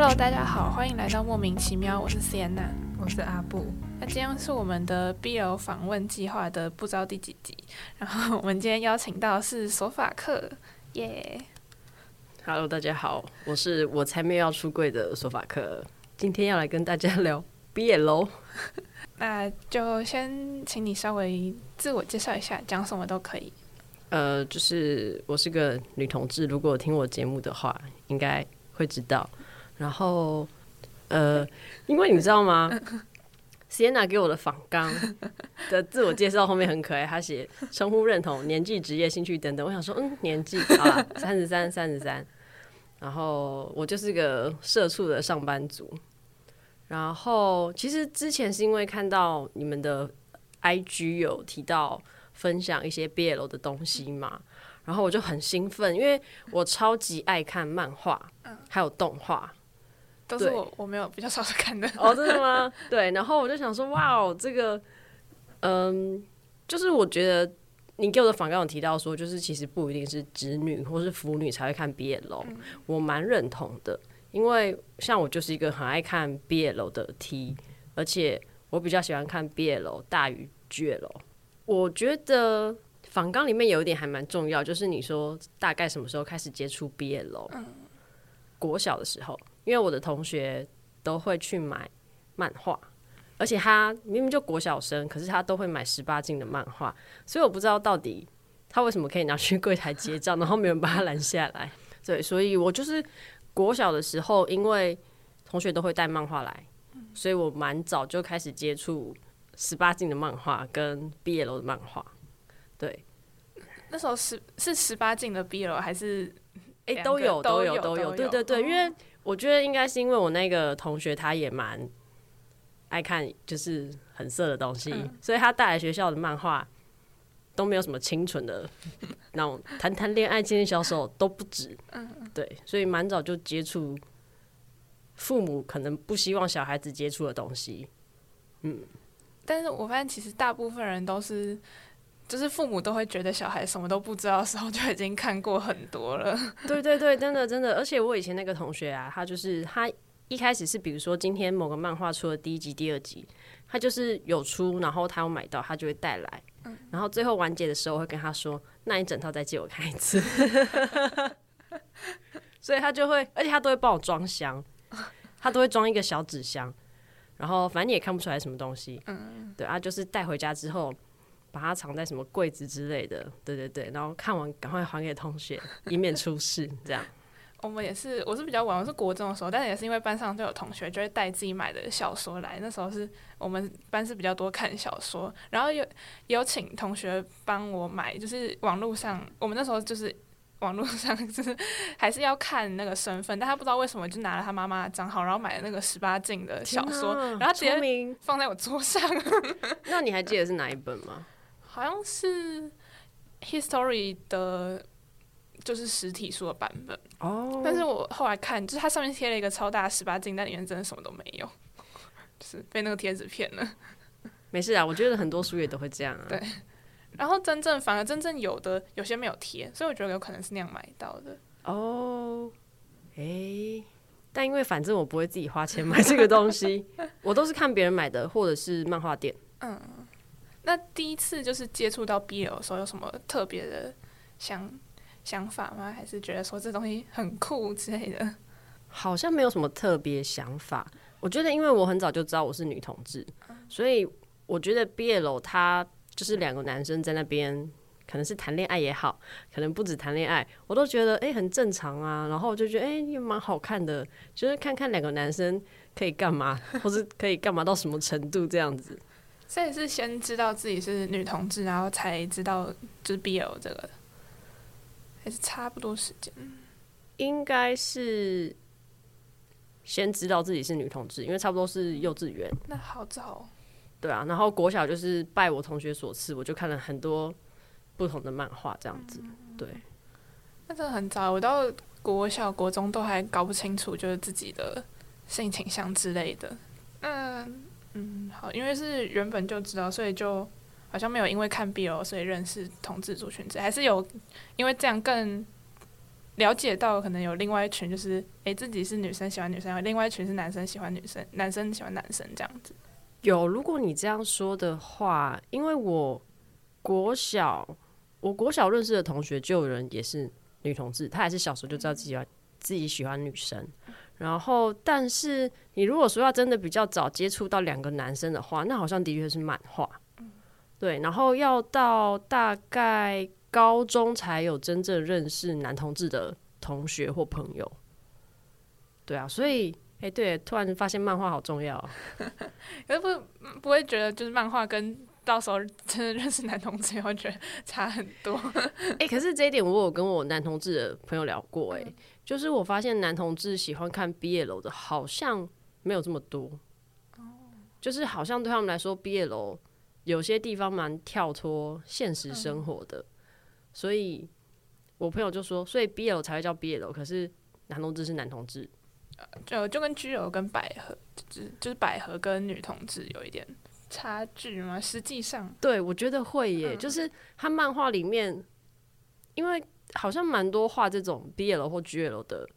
Hello，大家好，欢迎来到莫名其妙，我是 Sienna，我是阿布。那今天是我们的 BL 访问计划的不知道第几集，然后我们今天邀请到是索法克，耶。Hello，大家好，我是我才没有要出柜的索法克，今天要来跟大家聊 BL。那就先请你稍微自我介绍一下，讲什么都可以。呃，就是我是个女同志，如果听我节目的话，应该会知道。然后，呃，因为你知道吗？Sienna 给我的访纲的自我介绍后面很可爱，他写称呼认同、年纪、职业、兴趣等等。我想说，嗯，年纪啊，三十三，三十三。然后我就是个社畜的上班族。然后其实之前是因为看到你们的 IG 有提到分享一些 BL 的东西嘛，然后我就很兴奋，因为我超级爱看漫画，还有动画，都是我我没有比较少看的。哦，真的吗？对，然后我就想说，哇哦，这个，嗯，就是我觉得你给我的访刚有提到说，就是其实不一定是直女或是腐女才会看 BL，我蛮认同的。因为像我就是一个很爱看 BL 的 T，而且我比较喜欢看 BL 大于 GL。我觉得仿纲里面有一点还蛮重要，就是你说大概什么时候开始接触 BL？国小的时候，因为我的同学都会去买漫画，而且他明明就国小生，可是他都会买十八禁的漫画，所以我不知道到底他为什么可以拿去柜台结账，然后没有人把他拦下来。对，所以我就是。国小的时候，因为同学都会带漫画来，所以我蛮早就开始接触十八禁的漫画跟 BL 的漫画。对，那时候十是十八禁的 BL 还是？哎，都有都有都有。对对对，因为我觉得应该是因为我那个同学他也蛮爱看，就是很色的东西，所以他带来学校的漫画都没有什么清纯的。那种谈谈恋爱、牵牵小手都不止，嗯，对，所以蛮早就接触父母可能不希望小孩子接触的东西，嗯，但是我发现其实大部分人都是，就是父母都会觉得小孩什么都不知道的时候就已经看过很多了，对对对，真的真的，而且我以前那个同学啊，他就是他一开始是比如说今天某个漫画出了第一集、第二集，他就是有出，然后他有买到，他就会带来。然后最后完结的时候，我会跟他说：“那一整套再借我看一次。”所以他就会，而且他都会帮我装箱，他都会装一个小纸箱，然后反正你也看不出来什么东西。嗯，对啊，就是带回家之后，把它藏在什么柜子之类的。对对对，然后看完赶快还给同学，以免出事。这样。我们也是，我是比较晚，我是国中的时候，但是也是因为班上就有同学就会带自己买的小说来。那时候是我们班是比较多看小说，然后有有请同学帮我买，就是网络上，我们那时候就是网络上 就是还是要看那个身份，但他不知道为什么就拿了他妈妈的账号，然后买了那个十八禁的小说，然后直接放在我桌上。那你还记得是哪一本吗？好像是 History 的。就是实体书的版本哦，但是我后来看，就是它上面贴了一个超大十八禁，但里面真的什么都没有，就是被那个贴纸骗了。没事啊，我觉得很多书也都会这样啊。对，然后真正反而真正有的有些没有贴，所以我觉得有可能是那样买到的。哦，诶，但因为反正我不会自己花钱买这个东西，我都是看别人买的，或者是漫画店。嗯，那第一次就是接触到 BL 的时候，有什么特别的想？想法吗？还是觉得说这东西很酷之类的？好像没有什么特别想法。我觉得，因为我很早就知道我是女同志，所以我觉得 BL 它就是两个男生在那边，可能是谈恋爱也好，可能不止谈恋爱，我都觉得哎很正常啊。然后我就觉得哎也蛮好看的，就是看看两个男生可以干嘛，或是可以干嘛到什么程度这样子。所以是先知道自己是女同志，然后才知道就是 BL 这个。还是差不多时间，应该是先知道自己是女同志，因为差不多是幼稚园。那好早。对啊，然后国小就是拜我同学所赐，我就看了很多不同的漫画，这样子。对，那真的很早，我到国小、国中都还搞不清楚，就是自己的性倾向之类的。嗯嗯，好，因为是原本就知道，所以就。好像没有因为看 BL 所以认识同志族群，还是有因为这样更了解到可能有另外一群，就是诶、自己是女生喜欢女生，另外一群是男生喜欢女生，男生喜欢男生这样子。有，如果你这样说的话，因为我国小，我国小认识的同学就有人也是女同志，她也是小时候就知道自己喜欢自己喜欢女生。然后，但是你如果说要真的比较早接触到两个男生的话，那好像的确是漫画。对，然后要到大概高中才有真正认识男同志的同学或朋友。对啊，所以，哎、对，突然发现漫画好重要哦。可是不不会觉得就是漫画跟到时候真的认识男同志，会觉得差很多。哎、可是这一点我有跟我男同志的朋友聊过、哎、就是我发现男同志喜欢看 BL 的，好像没有这么多。就是好像对他们来说，BL 有些地方蛮跳脱现实生活的，所以我朋友就说，所以 BL 才会叫 BL，可是男同志是男同志。就就跟居友跟百合，就是就是百合跟女同志有一点差距吗？实际上，对，我觉得会耶，嗯就是他漫画里面，因为好像蛮多画这种 BL 或 GL 的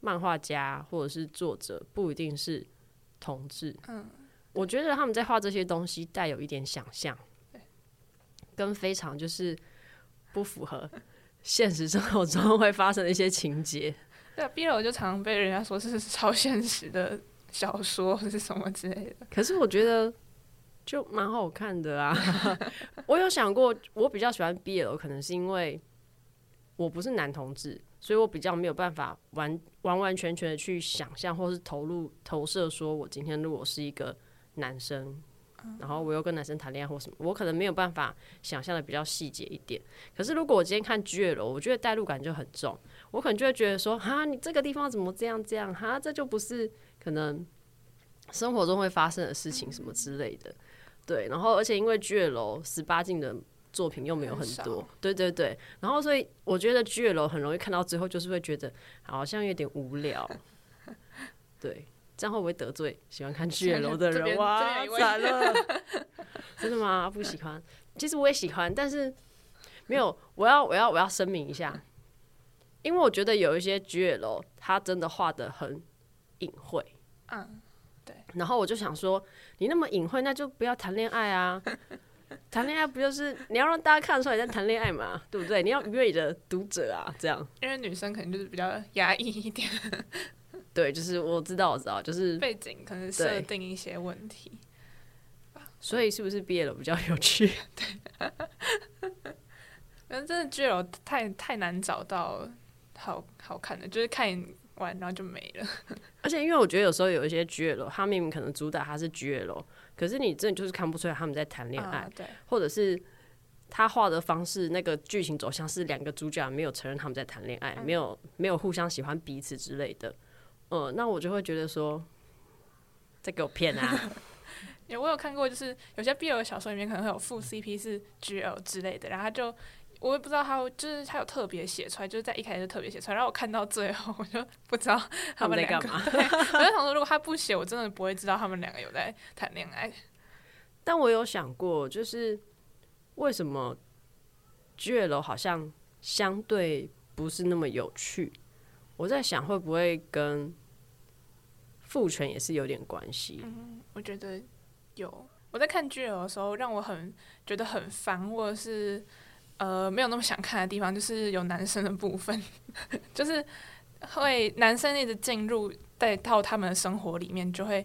漫画家或者是作者，不一定是同志。嗯，我觉得他们在画这些东西带有一点想象，跟非常就是不符合现实生活中会发生的一些情节。对啊，BL 就常常被人家说是超现实的小说或是什么之类的。可是我觉得就蛮好看的啊。我有想过，我比较喜欢 BL，可能是因为我不是男同志，所以我比较没有办法完完完全全的去想象或是投入投射，说我今天如果是一个男生。然后我又跟男生谈恋爱或什么，我可能没有办法想象的比较细节一点。可是如果我今天看 GL，我觉得代入感就很重，我可能就会觉得说，哈，你这个地方怎么这样这样？哈，这就不是可能生活中会发生的事情什么之类的。对，然后而且因为 G 楼十八禁的作品又没有很很多少，对对对，然后所以我觉得 GL 很容易看到最后就是会觉得好像有点无聊。对，这样会不会得罪喜欢看 GL 的人？哇惨了！真的吗？不喜欢？其实我也喜欢，但是没有。我要我要我要声明一下，因为我觉得有一些 GL 他真的画的很隐晦。嗯，然后我就想说，你那么隐晦，那就不要谈恋爱啊！谈恋爱不就是你要让大家看得出来你在谈恋爱嘛，对不对？你要愉悦你的读者啊，这样因为女生可能就是比较压抑一点，对，就是我知道，我知道，就是背景可能设定一些问题。所以是不是毕业了比较有趣？对反正真的 GL 太太难找到好好看的，就是看完然后就没了。而且因为我觉得有时候有一些 GL，他明明可能主打他是 GL，可是你真的就是看不出来他们在谈恋爱，啊，对，或者是他画的方式，那个剧情走向是两个主角没有承认他们在谈恋爱，没有没有互相喜欢彼此之类的。嗯，那我就会觉得说，在给我骗啊！因为我有看过，就是有些 BL 小说里面可能会有副 CP 是 GL 之类的，然后他就我也不知道他会就是他有特别写出来，就是在一开始就特别写出来，然后我看到最后我就不知道他们在两个。干嘛？我就想说，如果他不写，我真的不会知道他们两个有在谈恋爱。但我有想过，就是为什么 GL 好像相对不是那么有趣？我在想，会不会跟父权也是有点关系？嗯我觉得有。我在看 GL 的时候，让我很觉得很烦，或者是呃没有那么想看的地方，就是有男生的部分，就是会男生一直进入带到他们的生活里面，就会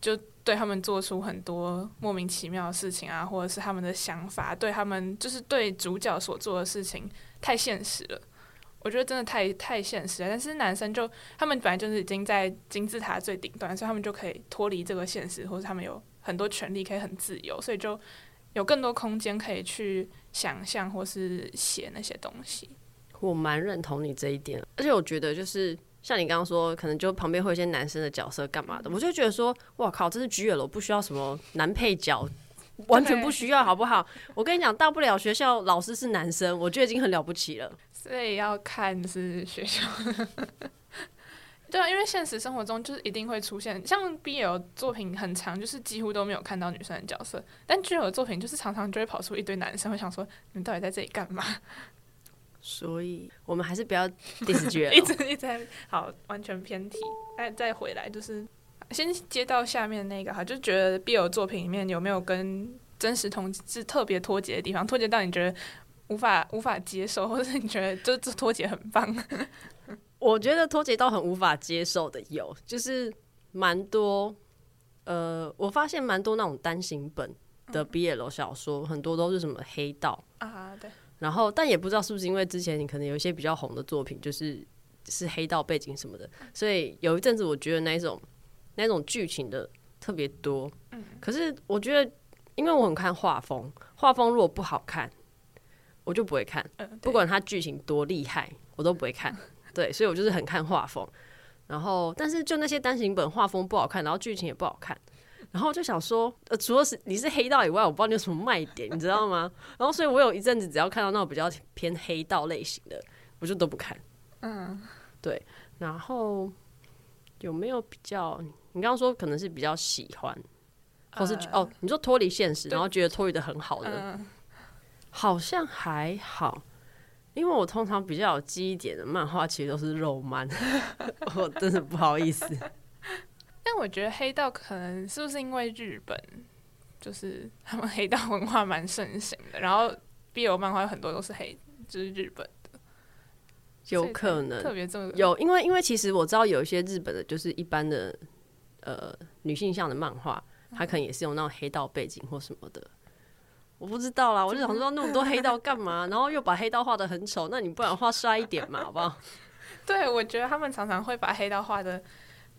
就对他们做出很多莫名其妙的事情啊，或者是他们的想法，对他们就是对主角所做的事情太现实了。我觉得真的太太现实了，但是男生就他们本来就是已经在金字塔最顶端，所以他们就可以脱离这个现实，或者他们有很多权利可以很自由，所以就有更多空间可以去想象或是写那些东西。我蛮认同你这一点，而且我觉得就是像你刚刚说，可能就旁边会有一些男生的角色干嘛的，我就觉得说，哇靠，这是 GL，我不需要什么男配角。完全不需要，好不好？我跟你讲，大不了学校老师是男生，我觉得已经很了不起了。所以要看是学校。对啊，因为现实生活中就是一定会出现，像 BL 作品很长，就是几乎都没有看到女生的角色，但 GL 的作品就是常常就会跑出一堆男生，会想说你们到底在这里干嘛？所以我们还是不要 diss 剧一直一直在好完全偏题，哎，再回来就是先接到下面那个哈，就觉得 BL 作品里面有没有跟真实同志特别脱节的地方，脱节到你觉得无法无法接受，或者是你觉得这这脱节很棒？我觉得脱节到很无法接受的有，就是蛮多，呃，我发现蛮多那种单行本的 BL 小说，很多都是什么黑道啊，对。然后，但也不知道是不是因为之前你可能有一些比较红的作品，就是是黑道背景什么的，所以有一阵子我觉得那种那种剧情的特别多。嗯。可是我觉得，因为我很看画风，画风如果不好看，我就不会看。不管它剧情多厉害，我都不会看。对，所以我就是很看画风，然后但是就那些单行本画风不好看，然后剧情也不好看，然后就想说，呃，除了是你是黑道以外，我不知道你有什么卖点，你知道吗？然后所以我有一阵子只要看到那种比较偏黑道类型的，我就都不看。嗯，对。然后有没有比较？你刚刚说可能是比较喜欢，或是哦，你说脱离现实，然后觉得脱离的很好的，好像还好。因为我通常比较有记忆点的漫画，其实都是肉漫，我真的不好意思。但我觉得黑道可能是不是因为日本，就是他们黑道文化蛮盛行的，然后 BL 漫画有很多都是黑，就是日本的，有可能特别重有，因为因为其实我知道有一些日本的，就是一般的呃女性向的漫画，它可能也是用那种黑道背景或什么的。我不知道啦，我就想说那么多黑道干嘛？然后又把黑道画的很丑，那你不然画帅一点嘛，好不好？对，我觉得他们常常会把黑道画的，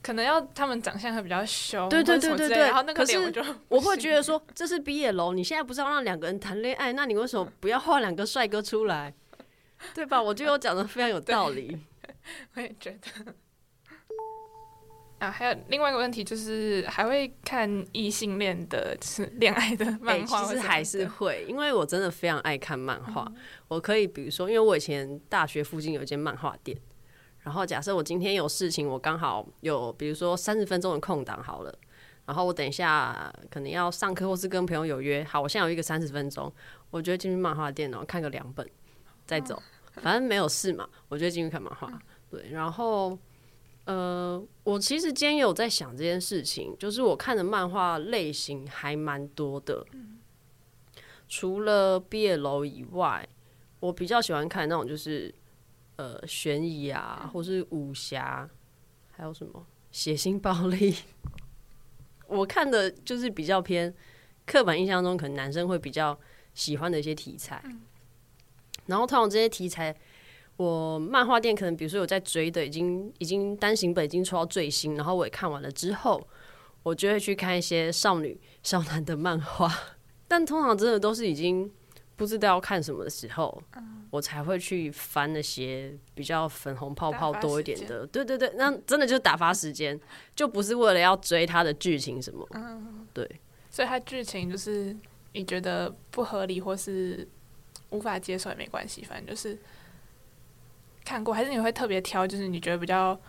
可能要他们长相会比较凶，对对对对对。然后那个脸我就我会觉得说，这是毕业楼，你现在不是要让两个人谈恋爱，那你为什么不要画两个帅哥出来？对吧？我觉得我讲的非常有道理，我也觉得。啊，还有另外一个问题就是，还会看异性恋的、是恋爱的漫画？其实还是会，因为我真的非常爱看漫画。我可以，比如说，因为我以前大学附近有一间漫画店，然后假设我今天有事情，我刚好有，比如说三十分钟的空档，好了，然后我等一下可能要上课或是跟朋友有约，好，我现在有一个三十分钟，我就进去漫画店，然后看个两本再走，反正没有事嘛，我就进去看漫画。对，然后。呃，我其实今天有在想这件事情，就是我看的漫画类型还蛮多的，除了毕业楼以外，我比较喜欢看那种就是呃悬疑啊，或是武侠，还有什么血腥暴力。我看的就是比较偏刻板印象中可能男生会比较喜欢的一些题材，然后通常这些题材。我漫画店可能，比如说有在追的，已经已经单行本已经出到最新，然后我也看完了之后，我就会去看一些少女少男的漫画。但通常真的都是已经不知道要看什么的时候，我才会去翻那些比较粉红泡泡多一点的。对对对，那真的就是打发时间，就不是为了要追它的剧情什么。嗯，对。所以它剧情就是你觉得不合理或是无法接受也没关系，反正就是。看过还是你会特别挑，就是你觉得比较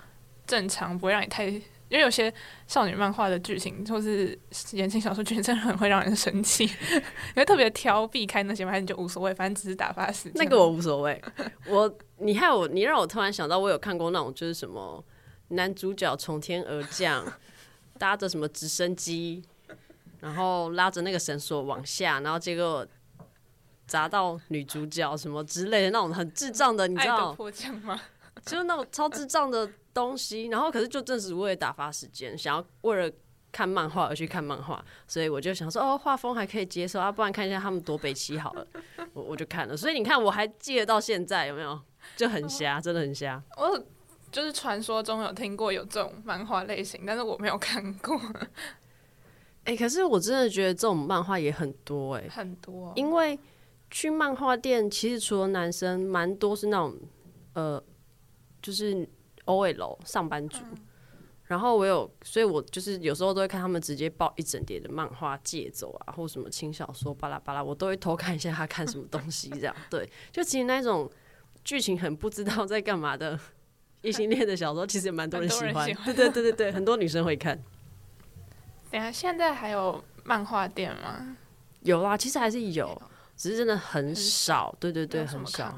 正常，不会让你太，因为有些少女漫画的剧情或是言情小说剧情真的很会让人生气，你会特别挑避开那些吗？还是你就无所谓，反正只是打发时间？那个我无所谓，我你害我，你让我突然想到，我有看过那种就是什么男主角从天而降，搭着什么直升机，然后拉着那个绳索往下，然后结果。砸到女主角什么之类的那种很智障的，你知道？迫降吗？就是那种超智障的东西。然后可是就正是为了打发时间，想要为了看漫画而去看漫画，所以我就想说，哦，画风还可以接受啊，不然看一下他们多北齐好了。我我就看了，所以你看我还记得到现在有没有？就很瞎，真的很瞎。我就是传说中有听过有这种漫画类型，但是我没有看过。哎，可是我真的觉得这种漫画也很多哎，很多，因为。去漫画店，其实除了男生，蛮多是那种，呃，就是 O L 上班族。然后我有，所以我就是有时候都会看他们直接抱一整叠的漫画借走啊，或什么轻小说巴拉巴拉，我都会偷看一下他看什么东西。这样对，就其实那种剧情很不知道在干嘛的异性恋的小说，其实也蛮多人喜欢。对对对对对，很多女生会看。等下，现在还有漫画店吗？有啦，其实还是有。只是真的很少，对对对，很少。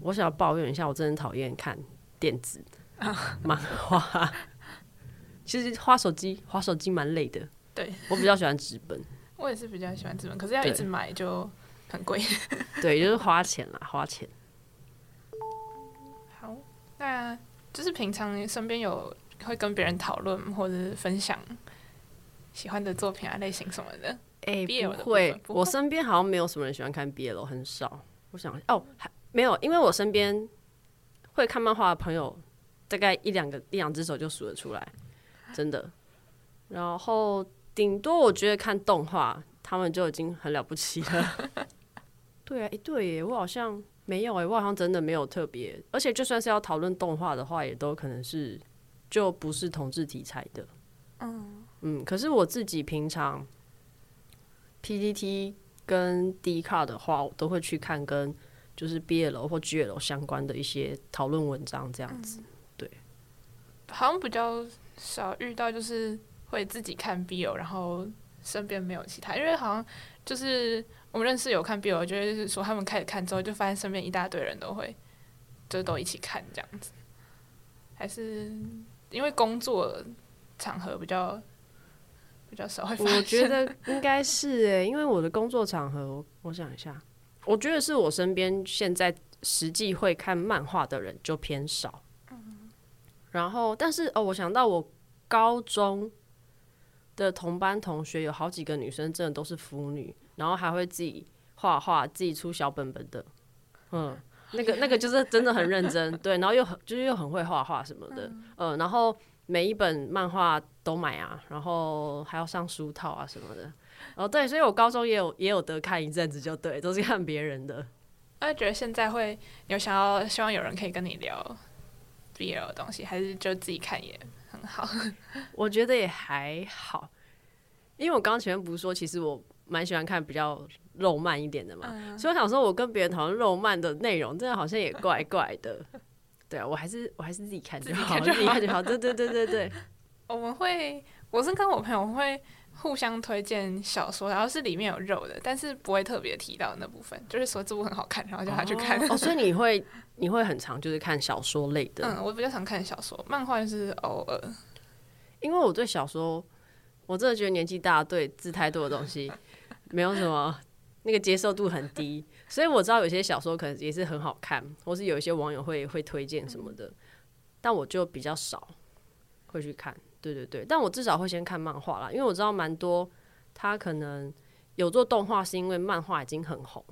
我想要抱怨一下，我真的讨厌看电子漫画。其实花手机，花手机蛮累的。对我比较喜欢纸本。我也是比较喜欢纸本，可是要一直买就很贵。对，就是花钱啦，花钱。好，那就是平常身边有会跟别人讨论或者是分享喜欢的作品啊、类型什么的。哎、不会我身边好像没有什么人喜欢看 BL，很少。我想哦，还没有，因为我身边会看漫画的朋友，大概一两个一两只手就数得出来，真的。然后顶多我觉得看动画，他们就已经很了不起了。对啊，诶、对耶，我好像没有哎，我好像真的没有特别，而且就算是要讨论动画的话，也都可能是就不是同志题材的。嗯嗯，可是我自己平常 PPT 跟 D 卡的话，我都会去看跟就是 BL 或 GL 相关的一些讨论文章，这样子。对。好像比较少遇到，就是会自己看 BL，然后身边没有其他，因为好像就是我们认识有看 BL，就是说他们开始看之后，就发现身边一大堆人都会，就是都一起看这样子，还是因为工作场合比较比较少会发现。我觉得应该是诶、因为我的工作场合，我想一下，我觉得是我身边现在实际会看漫画的人就偏少。然后，但是哦，我想到我高中的同班同学有好几个女生，真的都是腐女，然后还会自己画画，自己出小本本的。嗯，那个那个就是真的很认真，对，然后又很就是又很会画画什么的，嗯、然后每一本漫画都买啊，然后还要上书套啊什么的。哦，对，所以我高中也有也有得看一阵子，就对，都是看别人的。那觉得现在会有想要希望有人可以跟你聊 BL 的东西，还是就自己看也很好？我觉得也还好，因为我刚刚前面不是说，其实我蛮喜欢看比较肉漫一点的嘛，嗯所以我想说，我跟别人讨论肉漫的内容，真的好像也怪怪的。对啊，我还是我还是自己看就好，自己看就好自己看就好。对对对对对，我们会，我是跟我朋友会互相推荐小说，然后是里面有肉的，但是不会特别提到那部分，就是说这部很好看，然后叫他去看。哦，所以你会你会很常就是看小说类的，嗯，我比较常看小说，漫画就是偶尔。因为我对小说，我真的觉得年纪大对字太多的东西没有什么那个接受度很低，所以我知道有些小说可能也是很好看，或是有一些网友会会推荐什么的，但我就比较少会去看。对对对，但我至少会先看漫画啦，因为我知道蛮多他可能有做动画是因为漫画已经很红，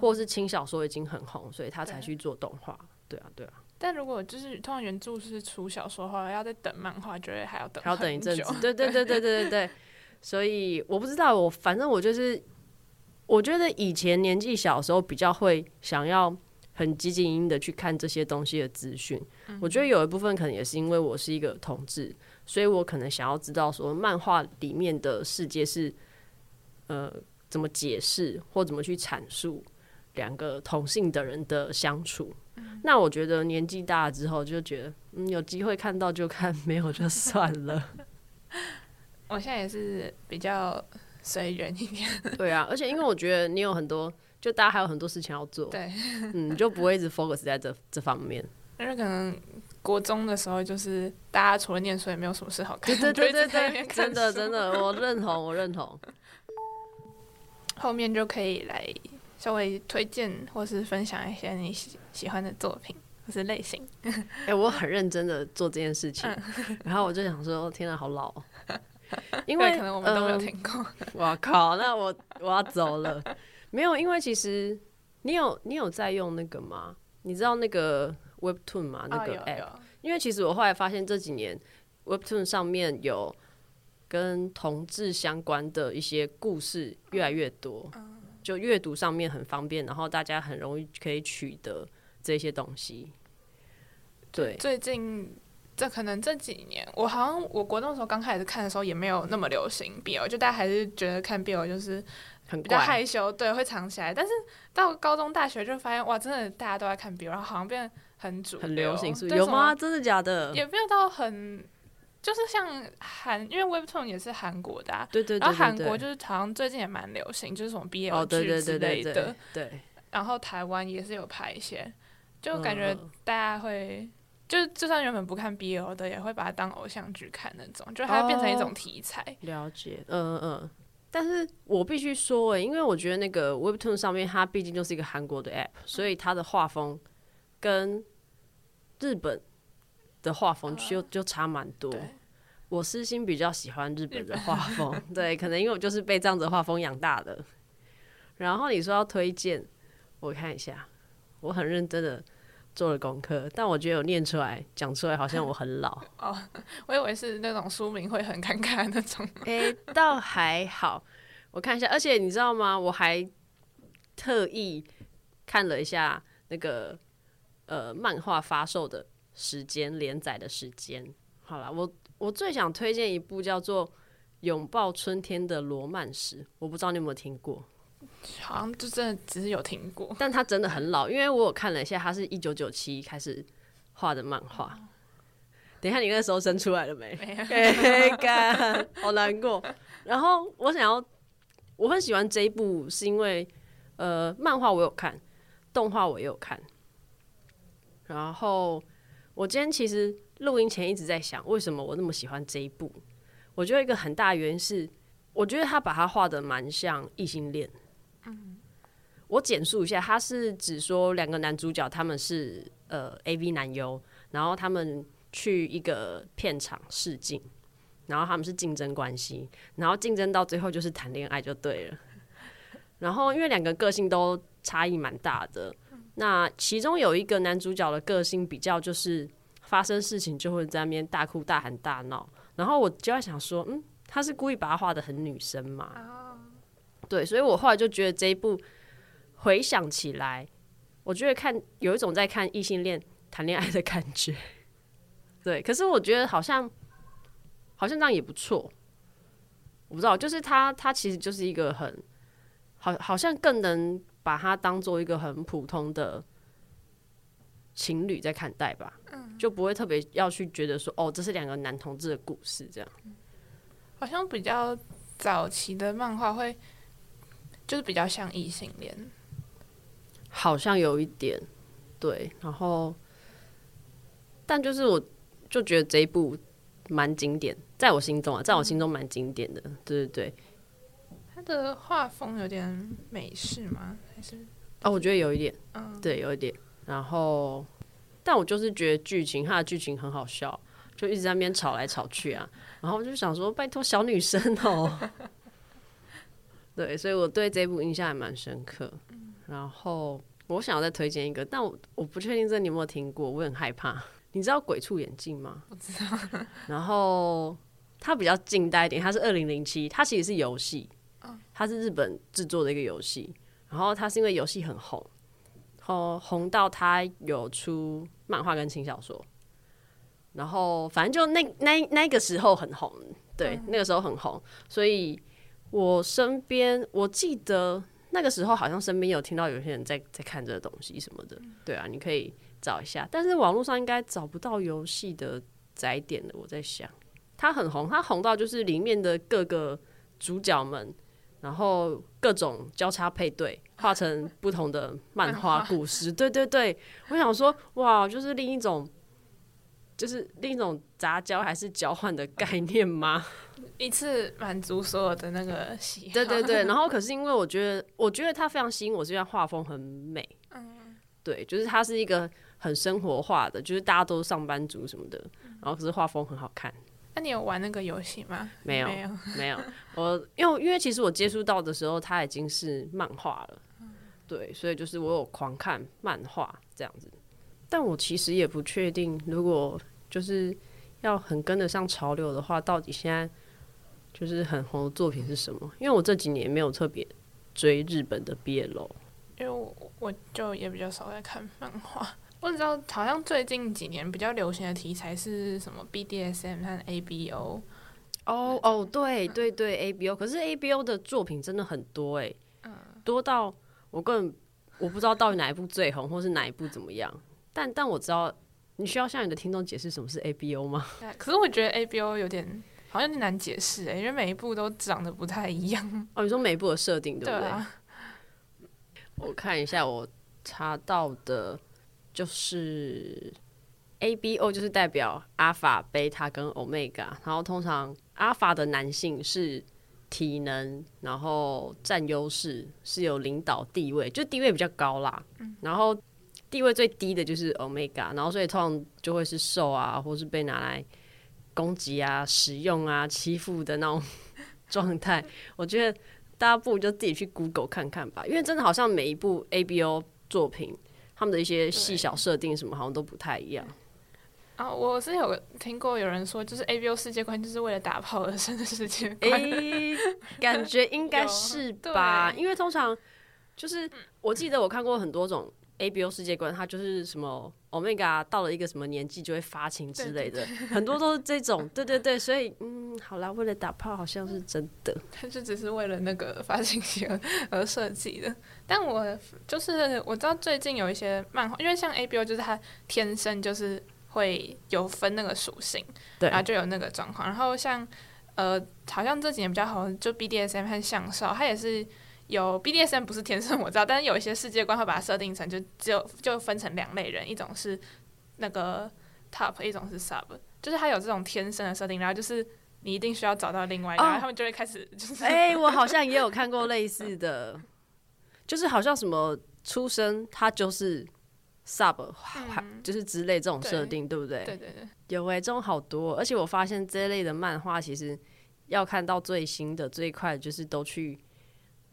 或者是轻小说已经很红，所以他才去做动画。对啊，对啊，但如果就是通常原著是出小说的话，要再等漫画，觉得还要等还要等一阵子。对对对对对对对，所以我不知道，我反正我就是，我觉得以前年纪小的时候比较会想要很积极营的去看这些东西的资讯。我觉得有一部分可能也是因为我是一个同志，所以我可能想要知道说漫画里面的世界是呃怎么解释或怎么去阐述两个同性的人的相处。那我觉得年纪大了之后，就觉得嗯，有机会看到就看，没有就算了。我现在也是比较随缘一点，对啊，而且因为我觉得你有很多，就大家还有很多事情要做，对，嗯，你就不会一直 focus 在这这方面。因为可能国中的时候就是大家除了念书也没有什么事好看，对对对真的真的，我认同，我认同。后面就可以来稍微推荐或是分享一些你喜喜欢的作品或是类型。哎、我很认真的做这件事情，嗯然后我就想说，天哪，好老、哦，因，为可能我们都没有嗯听过。我靠，那我我要走了。没有，因为其实你有你有在用那个吗？你知道那个 Webtoon 吗？那啊，个有 app，、有，因为其实我后来发现这几年 Webtoon 上面有跟同志相关的一些故事越来越多，就阅读上面很方便，然后大家很容易可以取得这些东西。对，最近这可能这几年，我好像我国中的时候刚开始看的时候也没有那么流行 BL，就大家还是觉得看 BL 就是比较。害羞，对，会藏起来。但是到高中、大学就发现，哇，真的大家都在看 BL，然后好像变得很主很流行，有吗？真的假的？也没有到很，就是像韩，因为 Webtoon 也是韩国的、啊，对对对然后韩国就是好像最近也蛮流行，就是什么 BL 剧之类的。对，然后台湾也是有拍一些，就感觉嗯大家会。就就算原本不看 BL 的，也会把它当偶像剧看那种，就它变成一种题材。了解，嗯嗯嗯。但是我必须说、欸，因为我觉得那个 Webtoon 上面它毕竟就是一个韩国的 App，所以它的画风跟日本的画风就就差蛮多。我私心比较喜欢日本的画风，对，可能因为我就是被这样子的画风养大的。然后你说要推荐，我看一下，我很认真的做了功课，但我觉得我念出来讲出来好像我很老 哦，我以为是那种书名会很尴尬的那种。诶、倒还好。我看一下，而且你知道吗？我还特意看了一下那个呃漫画发售的时间、连载的时间。好了，我我最想推荐一部叫做《拥抱春天的罗曼史》，我不知道你有没有听过，好像就真的只是有听过。但他真的很老，因为我有看了一下，他是一九九七开始画的漫画。等一下，你那时候生出来了没？没 干，好难过。然后我想要，我很喜欢这一部，是因为呃，漫画我有看，动画我也有看。然后我今天其实录音前一直在想，为什么我那么喜欢这一部？我觉得一个很大的原因是，我觉得他把它画的蛮像异性恋。我简述一下，他是指说两个男主角他们是呃 A V 男优，然后他们去一个片场试镜，然后他们是竞争关系，然后竞争到最后就是谈恋爱就对了。然后因为两个个性都差异蛮大的，那其中有一个男主角的个性比较就是发生事情就会在那边大哭大喊大闹，然后我就在想说，嗯，他是故意把他画的很女生嘛？对，所以我后来就觉得这一部回想起来，我觉得看有一种在看异性恋谈恋爱的感觉。对，可是我觉得好像好像这样也不错。我不知道，就是他他其实就是一个很好，好像更能把它当做一个很普通的情侣在看待吧。就不会特别要去觉得说，哦，这是两个男同志的故事这样。好像比较早期的漫画会，就是比较像异性恋。好像有一点对，然后但就是我就觉得这一部蛮经典，在我心中啊，在我心中蛮经典的，对对对。他的画风有点美式吗？还是哦，我觉得有一点，嗯，对，有一点。然后，但我就是觉得剧情，他的剧情很好笑，就一直在那边吵来吵去啊。然后我就想说，拜托小女生哦、对，所以我对这部印象还蛮深刻。然后我想要再推荐一个，但我我不确定这你有没有听过，我很害怕。你知道《鬼畜眼镜》吗？我知道。然后它比较近代一点，它是二零零七，它其实是游戏，它是日本制作的一个游戏。然后它是因为游戏很红，后红到它有出漫画跟轻小说。然后反正就那那那个时候很红，对，那个时候很红，所以我身边我记得那个时候好像身边有听到有些人在在看这个东西什么的，对啊，你可以找一下，但是网络上应该找不到游戏的载点的。我在想，它很红，它红到就是里面的各个主角们，然后各种交叉配对，画成不同的漫画故事。对对对，我想说，哇，就是另一种，就是另一种杂交还是交换的概念吗？一次满足所有的那个喜好。对对对，然后可是因为我觉得，我觉得它非常吸引我，是因为它画风很美。嗯，对，就是它是一个很生活化的，就是大家都是上班族什么的，然后可是画风很好看。那你有玩那个游戏吗？没有没有。没有，我因为因为其实我接触到的时候，它已经是漫画了，对，所以就是我有狂看漫画这样子。但我其实也不确定，如果就是要很跟得上潮流的话，到底现在就是很红的作品是什么？因为我这几年没有特别追日本的 BL，因为我我就也比较少在看漫画。我只知道好像最近几年比较流行的题材是什么 BDSM 和 ABO。哦哦，对对对，ABO，可是 ABO 的作品真的很多哎、多到我根本我不知道到底哪一部最红，或是哪一部怎么样。但但我知道，你需要向你的听众解释什么是 ABO 吗？可是我觉得 ABO 有点好像难解释哎，因为每一部都长得不太一样。哦，你说每一部的设定对不对？啊，我看一下我查到的就是 A B O 就是代表阿法、贝塔跟欧米伽然后通常阿法的男性是体能，然后占优势，是有领导地位，就地位比较高啦。嗯然后地位最低的就是 omega，然后所以通常就会是瘦啊，或是被拿来攻击啊、使用啊、欺负的那种 状态。我觉得大家不如就自己去 Google 看看吧，因为真的好像每一部 A B O 作品，他们的一些细小设定什么好像都不太一样。啊，我是有听过有人说，就是 A B O 世界观就是为了打炮而生的世界感觉应该 是吧？因为通常就是我记得我看过很多种 A B O 世界观，它就是什么 Omega 到了一个什么年纪就会发情之类的，很多都是这种。对对对，所以嗯，好啦，为了打炮好像是真的。它就只是为了那个发情期而而设计的。但我就是我知道最近有一些漫画，因为像 A B O 就是它天生就是会有分那个属性，对然后就有那个状况。然后像呃，好像这几年比较好，就 B D S M 和向少，它也是有 B D S M 不是天生我知道，但是有一些世界观会把它设定成就只有就分成两类人，一种是那个 top，一种是 sub，就是它有这种天生的设定，然后就是。你一定需要找到另外一个，哦然后他们就会开始就是哎、我好像也有看过类似的，就是好像什么出生他就是 sub，、就是之类这种设定，对不对？嗯对对对，有哎、这种好多，而且我发现这一类的漫画其实要看到最新的、最快的，就是都去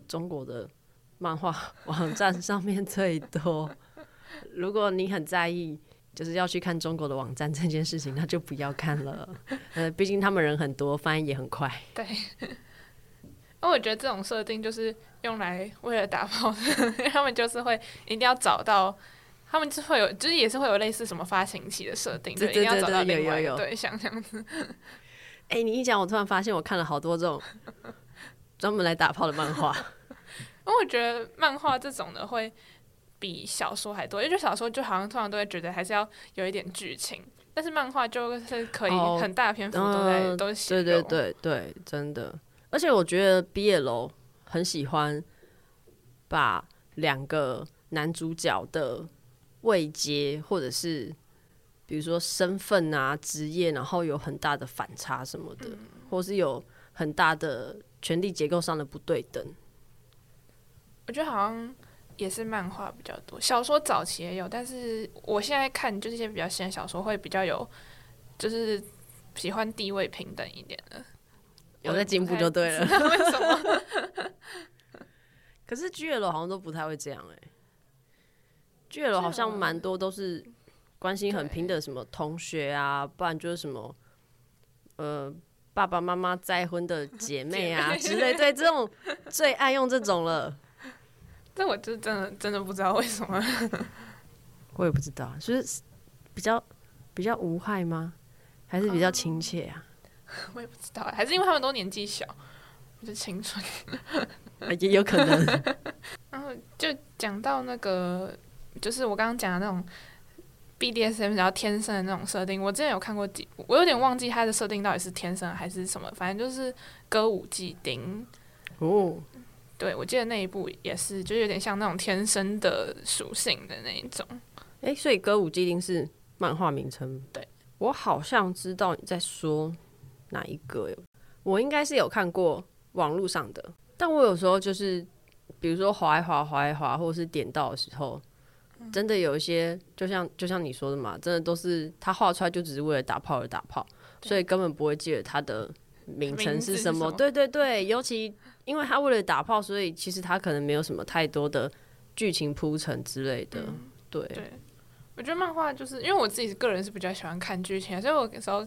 中国的漫画网站上面最多。如果你很在意，就是要去看中国的网站这件事情，那就不要看了。呃，毕竟他们人很多，翻译也很快。因为 我觉得这种设定就是用来为了打炮的，他们就是会一定要找到，他们就会有，就是也是会有类似什么发情期的设定，一定要找到另外对象这样子。哎、你一讲，我突然发现我看了好多这种专门来打炮的漫画。因为我觉得漫画这种的会比小说还多，因为就小说就好像通常都会觉得还是要有一点剧情，但是漫画就是可以哦很大篇幅都在、嗯都写对对对对，真的。而且我觉得毕业楼很喜欢把两个男主角的位阶，或者是比如说身份啊、职业，然后有很大的反差什么的，或是有很大的权力结构上的不对等。我觉得好像也是漫画比较多，小说早期也有，但是我现在看就是一些比较新的小说会比较有，就是喜欢地位平等一点的。有在进步就对了为什么？可是 G L 好像都不太会这样哎、G L 好像蛮多都是关心很平等，什么同学啊，不然就是什么呃爸爸妈妈再婚的姐妹啊之类，对这种最爱用这种了。这我就真的真的不知道为什么。我也不知道，就是比较比较无害吗？还是比较亲切啊？我也不知道，还是因为他们都年纪小，就青春。呃也有可能。然后就讲到那个，就是我刚刚讲的那种 BDSM，然后天生的那种设定，我之前有看过几部，我有点忘记它的设定到底是天生还是什么，反正就是歌舞伎町。哦，对，我记得那一部也是，就有点像那种天生的属性的那一种。哎、所以歌舞伎町是漫画名称。对，我好像知道你在说哪一个耶，我应该是有看过网络上的，但我有时候就是，比如说滑一滑、滑一滑，或者是点到的时候，真的有一些，就像就像你说的嘛，真的都是他画出来就只是为了打炮而打炮，所以根本不会记得他的名称是是什么。对对对，尤其因为他为了打炮，所以其实他可能没有什么太多的剧情铺陈之类的。对，对，我觉得漫画就是因为我自己个人是比较喜欢看剧情，所以我有时候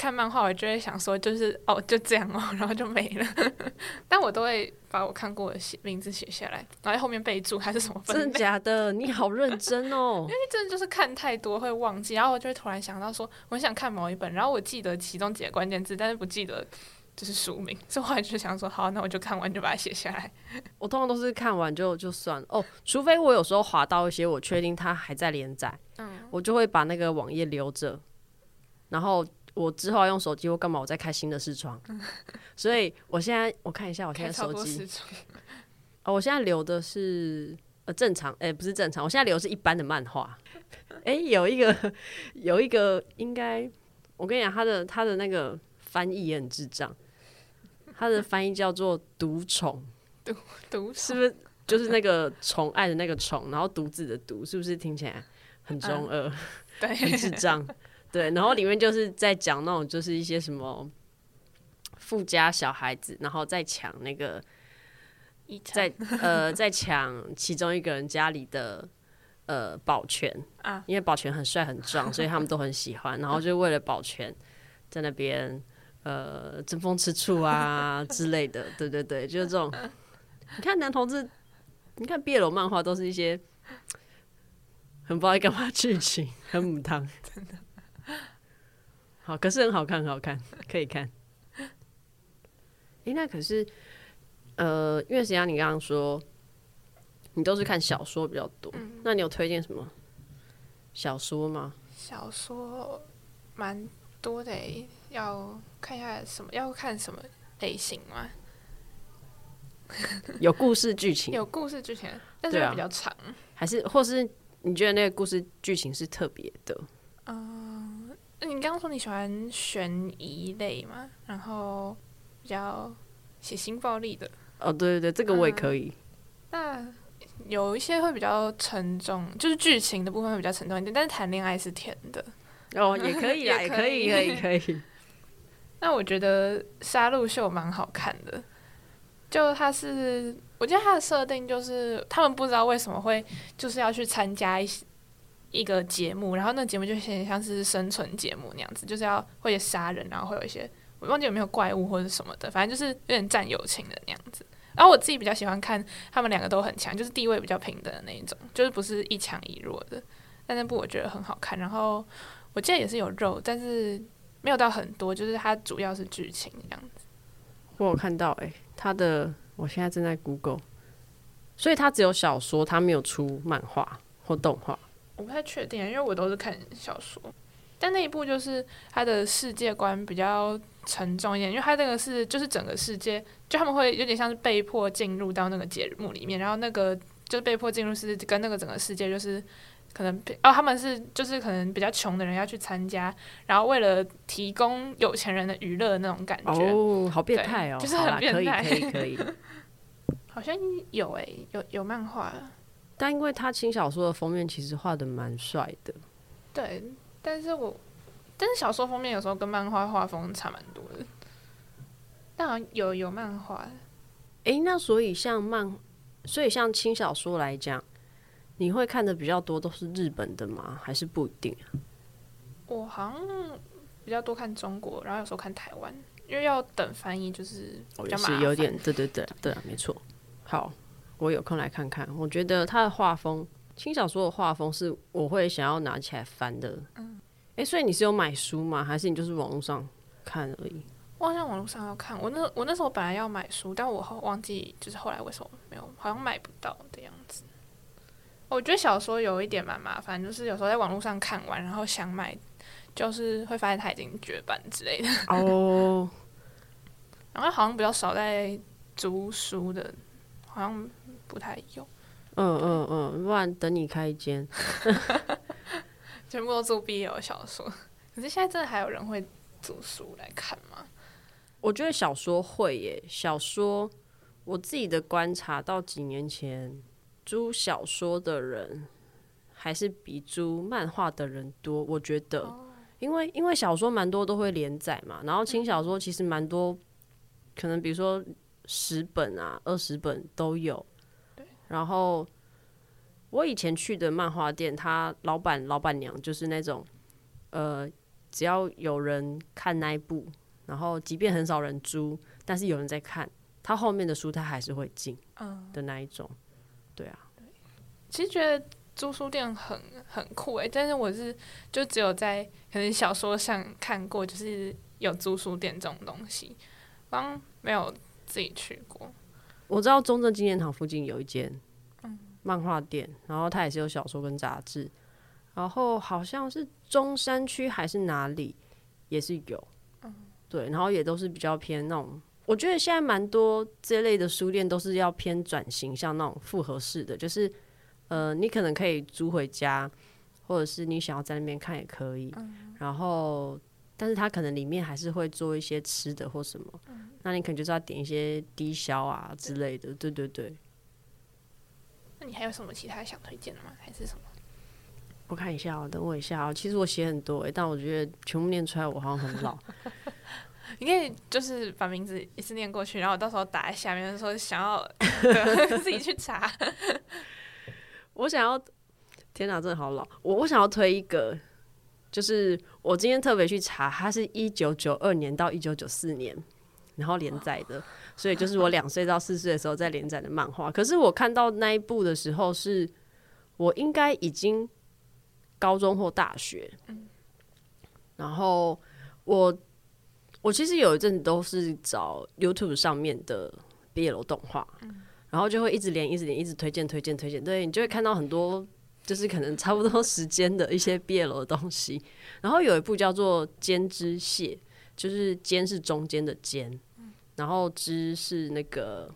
看漫画，我就会想说，就是哦，就这样哦，然后就没了。但我都会把我看过的写名字写下来，然后在后面备注还是什么分类。真的假的？你好认真哦！因为真的就是看太多会忘记，然后我就会突然想到说，我很想看某一本，然后我记得其中几个关键字，但是不记得就是书名，所以后来就想说，好，那我就看完就把它写下来。我通常都是看完就就算了哦，除非我有时候划到一些我确定它还在连载，嗯，我就会把那个网页留着，然后我之后要用手机或干嘛，我再开新的视窗。所以我现在我看一下，我现在手机哦，我现在留的是呃正常，哎、不是正常，我现在留的是一般的漫画。哎、有一个 有一个应该，我跟你讲，他的他的那个翻译也很智障，他的翻译叫做“独宠”，独是不是就是那个宠爱的那个宠，然后独自的独，是不是听起来很中二？很对，智障。对，然后里面就是在讲那种就是一些什么富家小孩子，然后再抢那个在呃在抢其中一个人家里的呃保全啊，因为保全很帅很壮，所以他们都很喜欢，然后就为了保全在那边呃争风吃醋啊 之类的，对对对，就是这种。你看男同志，你看毕业楼漫画都是一些 很不知道在干嘛剧情，很母汤，真的。好，可是很好看，很好看，可以看。诶、那可是呃，因为实际上你刚刚说你都是看小说比较多，那你有推荐什么小说吗？小说蛮多的诶，要看一下什么，要看什么类型吗？有故事剧情，有故事剧情，但是比较长。还是或是你觉得那个故事剧情是特别的？那你刚刚说你喜欢悬疑类嘛？然后比较血腥暴力的，哦，对对对，这个我也可以。那有一些会比较沉重，就是剧情的部分会比较沉重一点，但是谈恋爱是甜的。哦，也可以啊，也可以，以可以，可以。那我觉得《杀戮秀》蛮好看的，就它是，我觉得它的设定就是他们不知道为什么会就是要去参加一些一个节目，然后那节目就有点像是生存节目那样子，就是要会杀人，然后会有一些我忘记有没有怪物或者什么的，反正就是有点占友情的那样子。然后我自己比较喜欢看他们两个都很强，就是地位比较平等的那一种，就是不是一强一弱的。但那部我觉得很好看，然后我记得也是有肉，但是没有到很多，就是它主要是剧情这样子。我有看到、欸，诶，他的，我现在正在 Google，所以它只有小说，它没有出漫画或动画。我不太确定，因为我都是看小说。但那一部就是它的世界观比较沉重一点，因为它这个是就是整个世界，就他们会有点像是被迫进入到那个节目里面，然后那个就是被迫进入是跟那个整个世界就是可能比哦他们是就是可能比较穷的人要去参加，然后为了提供有钱人的娱乐那种感觉，哦，好变态哦！对就是很变态可以，可以。好像有诶、有有漫画，但因为他轻小说的封面其实画的蛮帅的，对，但是我但是小说封面有时候跟漫画画风差蛮多的，但好像有有漫画，诶，那所以像漫，所以像轻小说来讲，你会看的比较多都是日本的吗？还是不一定啊？我好像比较多看中国，然后有时候看台湾，因为要等翻译就是比较麻烦。是有点，对对对对啊，没错。好，我有空来看看。我觉得他的画风，轻小说的画风是我会想要拿起来翻的。嗯，诶，所以你是有买书吗？还是你就是网络上看而已？我好像网络上要看，我那我那时候本来要买书，但我后忘记就是后来为什么没有，好像买不到的样子。我觉得小说有一点蛮麻烦，就是有时候在网络上看完，然后想买，就是会发现它已经绝版之类的。哦，然后好像比较少在租书的，好像不太有，嗯嗯嗯，不然等你开一间。全部都做 BL 小说。可是现在真的还有人会租书来看吗？我觉得小说会耶，小说我自己的观察到几年前，租小说的人还是比租漫画的人多。我觉得，因为因为小说蛮多都会连载嘛，然后轻小说其实蛮多，可能比如说十本啊、二十本都有。然后我以前去的漫画店，他老板老板娘就是那种，呃，只要有人看那一部。然后，即便很少人租，但是有人在看，他后面的书他还是会进，的那一种，对啊，其实觉得租书店很很酷诶，但是我是就只有在可能小说上看过，就是有租书店这种东西，刚没有自己去过。我知道中正纪念堂附近有一间漫画店，然后它也是有小说跟杂志，然后好像是中山区还是哪里也是有，对，然后也都是比较偏那种。我觉得现在蛮多这类的书店都是要偏转型，像那种复合式的，就是呃，你可能可以租回家，或者是你想要在那边看也可以。然后，但是它可能里面还是会做一些吃的或什么，那你可能就是要点一些低消啊之类的。对对对。那你还有什么其他想推荐的吗？还是什么？我看一下哦，等我一下哦。其实我写很多诶，但我觉得全部念出来我好像很老。你可以就是把名字一次念过去，然后到时候打在下面说想要 自己去查。我想要，天哪，真的好老！我我想要推一个，就是我今天特别去查，它是一九九二年到一九九四年，然后连载的，所以就是我两岁到四岁的时候在连载的漫画。可是我看到那一部的时候，是我应该已经高中或大学。然后我。我其实有一阵子都是找 YouTube 上面的毕业楼动画，然后就会一直连、一直连、一直推荐、推荐、推荐。对你就会看到很多，就是可能差不多时间的一些毕业楼的东西。然后有一部叫做《间之蟹》，就是“间”是中间的“间”，然后“之”是那个，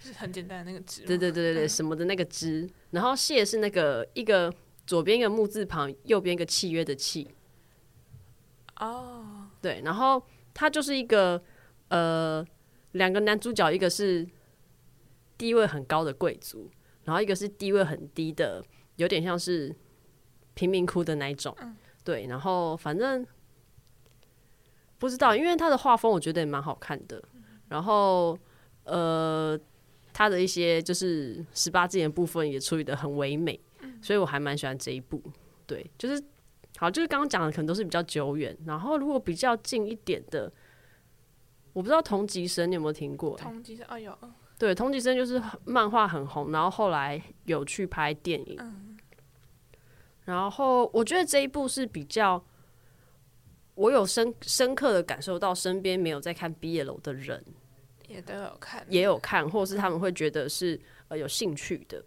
是很简单的那个“之”。对对对对对，什么的那个“之”，然后“蟹”是那个一个左边一个木字旁，右边一个契约的“契”。哦。对，然后他就是一个呃，两个男主角，一个是地位很高的贵族，然后一个是地位很低的，有点像是贫民窟的那一种。对，然后反正不知道，因为他的画风我觉得也蛮好看的，然后呃，他的一些就是十八禁的部分也处理的很唯美，所以我还蛮喜欢这一部。对，就是。好，就是刚刚讲的可能都是比较久远，然后如果比较近一点的，我不知道同级生你有没有听过？同级生哦有，对，同级生就是漫画很红，然后后来有去拍电影，然后我觉得这一部是比较，我有深深刻的感受到身边没有在看毕业楼的人也都有看，也有看，或是他们会觉得是呃有兴趣的。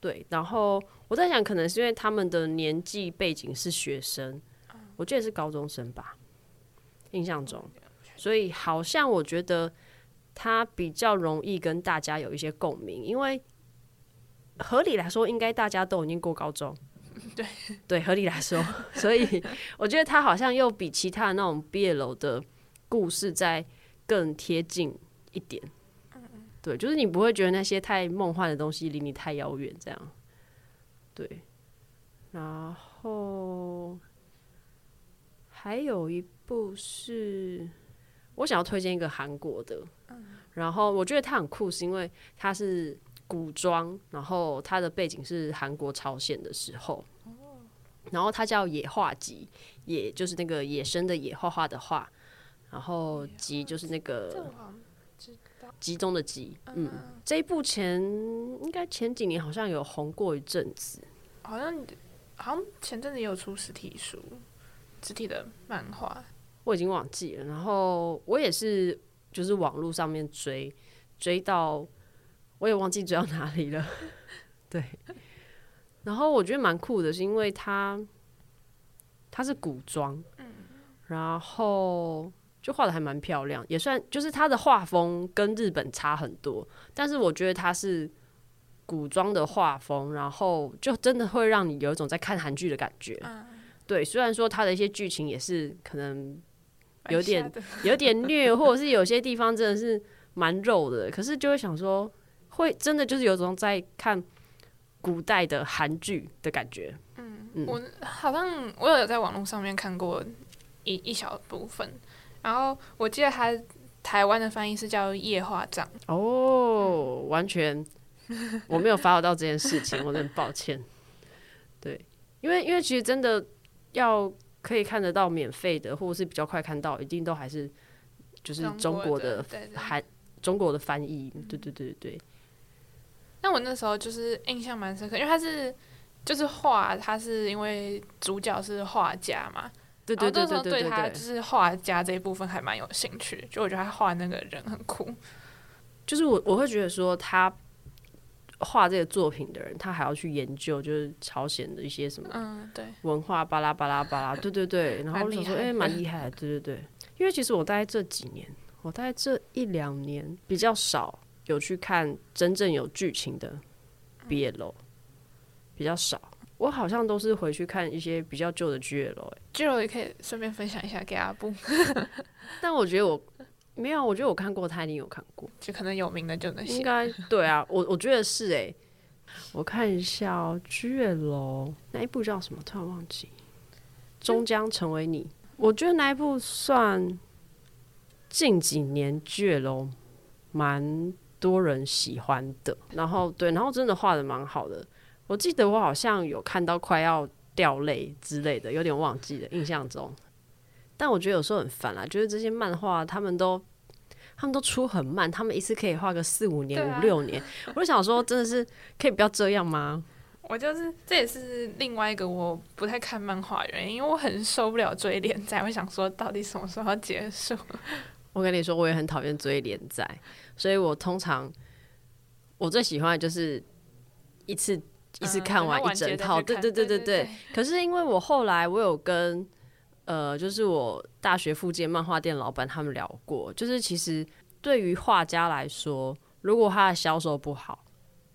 对，然后我在想，可能是因为他们的年纪背景是学生，我记得是高中生吧，印象中，所以好像我觉得他比较容易跟大家有一些共鸣，因为合理来说，应该大家都已经过高中，对对，合理来说，所以我觉得他好像又比其他的那种毕业楼的故事在更贴近一点。对，就是你不会觉得那些太梦幻的东西离你太遥远，这样。对，然后还有一部是我想要推荐一个韩国的，然后我觉得它很酷，是因为它是古装，然后它的背景是韩国朝鲜的时候，然后它叫野画集，野就是那个野生的野画画的画，然后集就是那个。集中的集，嗯，这一部前应该前几年好像有红过一阵子，好像好像前阵子也有出实体书，实体的漫画，我已经忘记了。然后我也是，就是网络上面追，追到我也忘记追到哪里了。对，然后我觉得蛮酷的，是因为它它是古装，嗯，然后。就画的还蛮漂亮，也算就是他的画风跟日本差很多，但是我觉得他是古装的画风，然后就真的会让你有一种在看韩剧的感觉。对，虽然说他的一些剧情也是可能有点有点虐，或者是有些地方真的是蛮肉的，可是就会想说，会真的就是有种在看古代的韩剧的感觉。嗯，我好像我有在网络上面看过一一小部分。然后我记得他台湾的翻译是叫夜话帐哦，完全我没有发到这件事情，我很抱歉。对，因为因为其实真的要可以看得到免费的，或者是比较快看到，一定都还是就是中国的韩中国的翻译。对对对对。那我那时候就是印象蛮深刻，因为他是就是画，他是因为主角是画家嘛。对对对对对对，他就是画家这一部分还蛮有兴趣，就我觉得他画那个人很酷。就是我我会觉得说他画这个作品的人，他还要去研究，就是朝鲜的一些什么嗯对文化巴拉巴拉巴拉，对对对。然后我想说，哎，蛮厉害的，对对对。因为其实我大概这几年，我大概这一两年比较少有去看真正有剧情的毕业楼。比较少。我好像都是回去看一些比较旧的 GL 哎、g i 也可以顺便分享一下给阿布，但我觉得我没有，我觉得我看过，他一定有看过，就可能有名的就那些。应该对啊，我我觉得是哎、我看一下哦、GL 那一部叫什么？突然忘记，终将成为你。我觉得那一部算近几年 GL 蛮多人喜欢的，然后对，然后真的画的蛮好的。我记得我好像有看到快要掉泪之类的，有点忘记了，印象中。但我觉得有时候很烦啦，就是这些漫画他们都他们都出很慢，他们一次可以画个四五年、啊五六年，我就想说，真的是可以不要这样吗？我就是这也是另外一个我不太看漫画的原因，因为我很受不了追连载，我想说到底什么时候要结束？我跟你说，我也很讨厌追连载，所以我通常我最喜欢的就是一次一次嗯看完一整套。对对对对对。可是因为我后来我有跟呃，就是我大学附近漫画店老板他们聊过，就是其实对于画家来说，如果他的销售不好，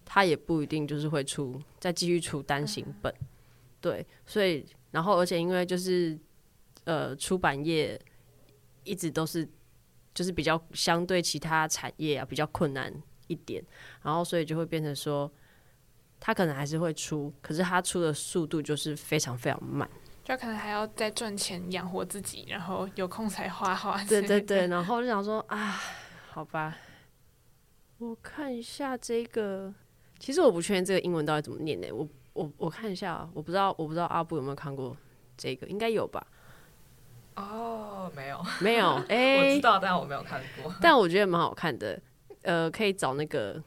他也不一定就是会出再继续出单行本。对，所以然后而且因为就是呃出版业一直都是就是比较相对其他产业啊比较困难一点，然后所以就会变成说。他可能还是会出，可是他出的速度就是非常非常慢。就可能还要再赚钱养活自己，然后有空才画画。对对对，，然后就想说啊，好吧，我看一下这个。其实我不确定这个英文到底怎么念呢、我我我看一下啊，我不知道我不知道阿布有没有看过这个，应该有吧？哦，没有，没有，哎、我知道，但我没有看过。但我觉得蛮好看的。呃，可以找那个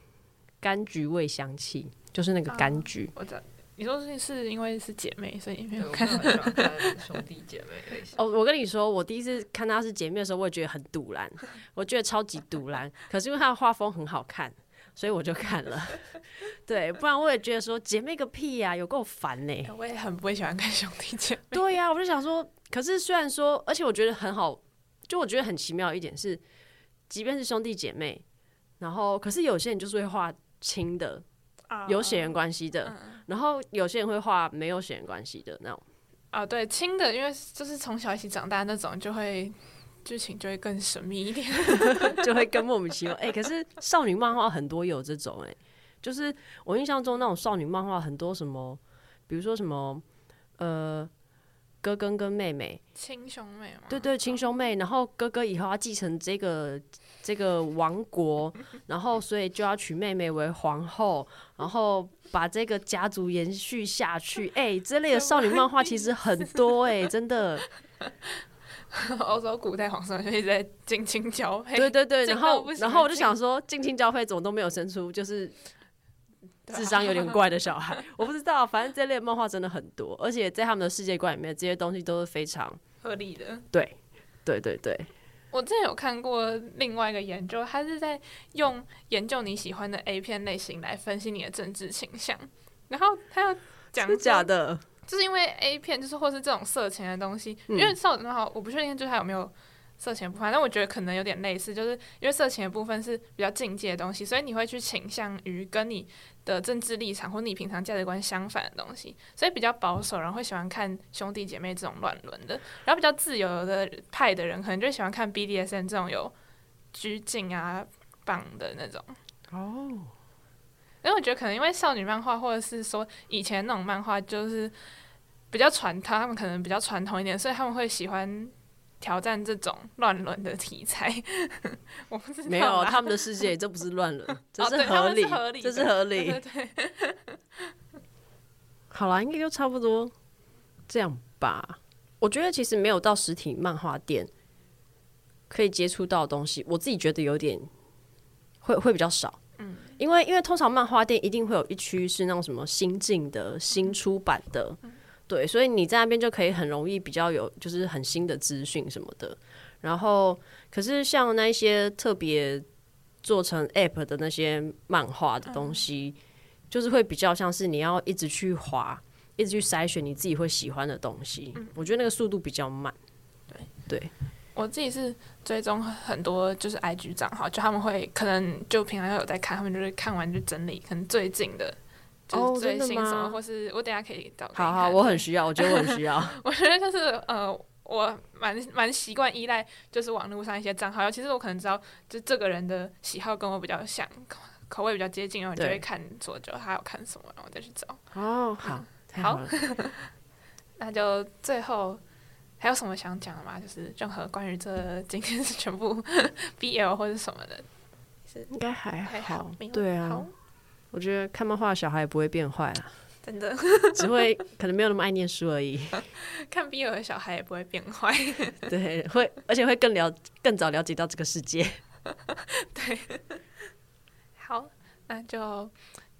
柑橘味香气，就是那个柑橘。我知道。你说是是因为是姐妹，所以没对我有看。很喜欢看兄弟姐妹类型。哦，我跟你说，我第一次看她是姐妹的时候，我也觉得很堵然，我觉得超级堵然。可是因为她的画风很好看，所以我就看了。对，不然我也觉得说姐妹个屁呀、有够烦呢。我也很不会喜欢看兄弟姐妹。对呀、我就想说，可是虽然说，而且我觉得很好，就我觉得很奇妙的一点是，即便是兄弟姐妹，然后可是有些人就是会画亲的，有血缘关系的，然后有些人会画没有血缘关系的那种。啊，对，亲的，因为就是从小一起长大那种，就会剧情就会更神秘一点。就会更莫名其妙。哎、可是少女漫画很多有这种哎、就是我印象中那种少女漫画很多什么，比如说什么呃哥哥跟妹妹，亲兄妹嘛。对对亲兄妹，然后哥哥以后要继承这个这个王国，然后所以就要娶妹妹为皇后，然后把这个家族延续下去。哎、这类的少女漫画其实很多哎、真的。欧洲古代皇上就一直在近亲交配。对对对，然后然后我就想说，近亲交配怎么都没有生出就是智商有点怪的小孩，我不知道，反正这类漫画真的很多，而且在他们的世界观里面，这些东西都是非常合理的。对对对对，我之前有看过另外一个研究，他是在用研究你喜欢的 A 片类型来分析你的政治倾向，然后他要讲真的假的？就是因为 A 片就是或是这种色情的东西，嗯因为少女漫画我不确定就是它有没有色情的部分，但我觉得可能有点类似，就是因为色情的部分是比较境界的东西，所以你会去倾向于跟你的政治立场或你平常价值观相反的东西，所以比较保守，然后会喜欢看兄弟姐妹这种乱伦的，然后比较自由的派的人可能就喜欢看 BDSM 这种有拘禁啊绑的那种。哦，因为我觉得可能因为少女漫画，或者是说以前那种漫画，就是比较传统，他们可能比较传统一点，所以他们会喜欢挑战这种乱伦的题材。我不知道，没有，他们的世界这不是乱伦，这是合理，们是合理这是合理对。对对，好啦，应该就差不多这样吧。我觉得其实没有到实体漫画店可以接触到的东西，我自己觉得有点会会比较少。嗯，因为因为通常漫画店一定会有一区是那种什么新进的、新出版的，对，所以你在那边就可以很容易比较有就是很新的资讯什么的。然后，可是像那一些特别做成 App 的那些漫画的东西，就是会比较像是你要一直去划，一直去筛选你自己会喜欢的东西。我觉得那个速度比较慢。对对我自己是追踪很多就是 IG 账号，就他们会可能就平常有在看，他们就是看完就整理，可能最近的就是最新什么，或是我等下可以找好好，我很需要，我觉得我很需要。我觉得就是呃，我蛮蛮习惯依赖就是网络上一些账号，尤其是我可能知道就这个人的喜好跟我比较像，口口味比较接近，然后你就会看左久他有看什么，然后再去找。哦，好，太好。那就最后还有什么想讲的吗？就是任何关于这今天是全部 BL 或者什么的，是应该还还好，对啊，我觉得看漫画的小孩也不会变坏啊，真的 只会可能没有那么爱念书而已。看 BL 的小孩也不会变坏。对，会而且会更了更早了解到这个世界。对好，那就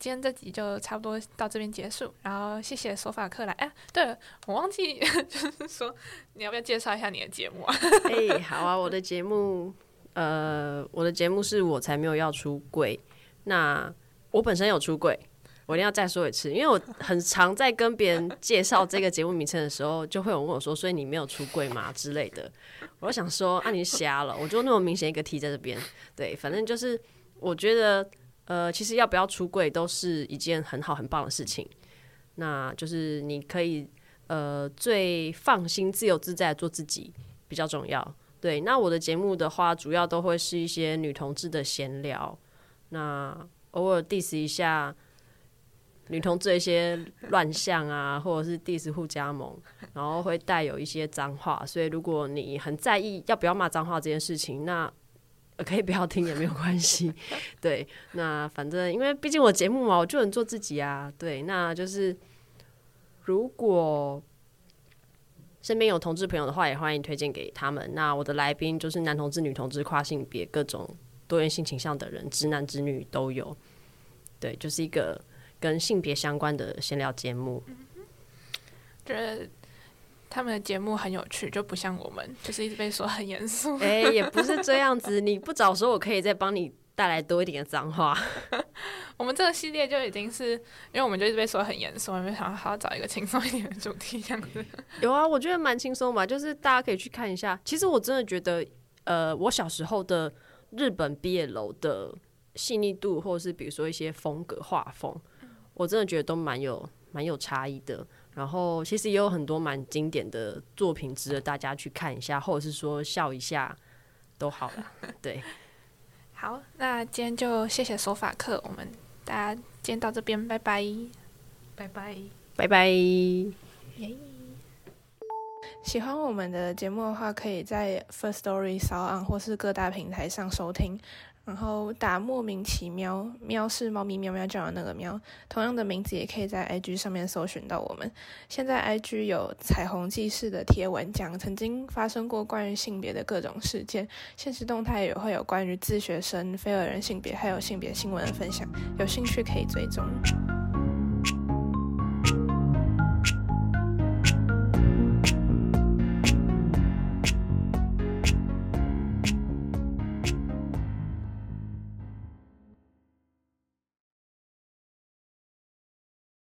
今天这集就差不多到这边结束。然后谢谢索法克来。哎，对了，我忘记 就是说，你要不要介绍一下你的节目啊？哎、好啊，我的节目，呃，我的节目是我才没有要出柜。那我本身有出柜，我一定要再说一次，因为我很常在跟别人介绍这个节目名称的时候，就会有问我说：“所以你没有出柜吗？”之类的。我想说：“啊，你瞎了！”我就那么明显一个 T 在这边。对，反正就是我觉得，呃，其实要不要出柜都是一件很好很棒的事情。那就是你可以呃最放心、自由自在做自己比较重要。对，那我的节目的话，主要都会是一些女同志的闲聊，那偶尔 diss 一下女同志一些乱象啊，或者是 diss 互加盟，然后会带有一些脏话，所以如果你很在意要不要骂脏话这件事情，那可以不要听也没有关系。对，那反正因为毕竟我节目嘛，我就能做自己啊。对，那就是如果身边有同志朋友的话，也欢迎推荐给他们。那我的来宾就是男同志、女同志、跨性别、各种多元性倾向的人，直男直女都有。对，就是一个跟性别相关的闲聊节目。觉得他们的节目很有趣，就不像我们，就是一直被说很严肃。哎、也不是这样子，你不早说，我可以再帮你带来多一点的脏话。我们这个系列就已经是，因为我们就一直被说很严肃，我们想好好找一个轻松一点的主题，这样子。有啊，我觉得蛮轻松吧，就是大家可以去看一下。其实我真的觉得，呃，我小时候的日本毕业楼的细腻度，或者是比如说一些风格画风，我真的觉得都蛮有蛮有差异的。然后其实也有很多蛮经典的作品值得大家去看一下，或者是说笑一下都好啦。对，好，那今天就谢谢手法课，我们大家今天到这边，拜拜。拜拜。拜拜。耶喜欢我们的节目的话，可以在 First Story、s o n 或是各大平台上收听。然后打莫名其妙，喵是猫咪喵喵叫的那个喵，同样的名字也可以在 IG 上面搜寻到我们。现在 IG 有彩虹记事的贴文，讲曾经发生过关于性别的各种事件，现实动态也会有关于自学生、非二人性别还有性别新闻的分享，有兴趣可以追踪。